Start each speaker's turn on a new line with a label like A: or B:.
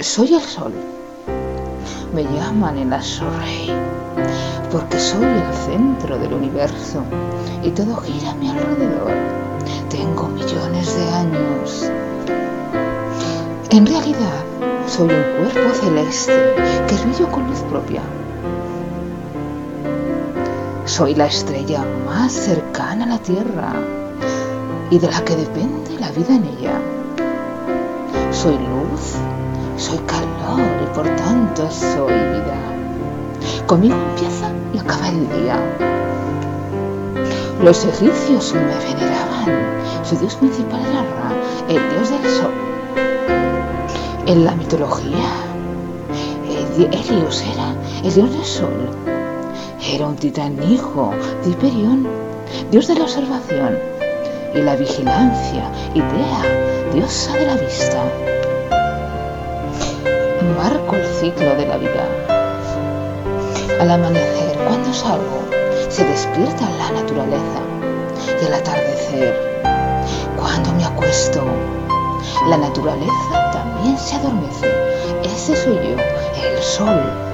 A: Soy el sol. Me llaman el rey porque soy el centro del universo y todo gira a mi alrededor. Tengo millones de años. En realidad, soy un cuerpo celeste que brillo con luz propia. Soy la estrella más cercana a la Tierra y de la que depende la vida en ella. Soy luz, soy calor y por tanto soy vida. Conmigo empieza y acaba el día. Los egipcios me veneraban. Su dios principal era Ra, el dios del sol. En la mitología, Helios era el dios del sol. Era un titán hijo de Hiperión, dios de la observación y la vigilancia, Idea, diosa de la vista. Marco el ciclo de la vida. Al amanecer, cuando salgo, se despierta la naturaleza y al atardecer, cuando me acuesto, la naturaleza también se adormece. Ese soy yo, el sol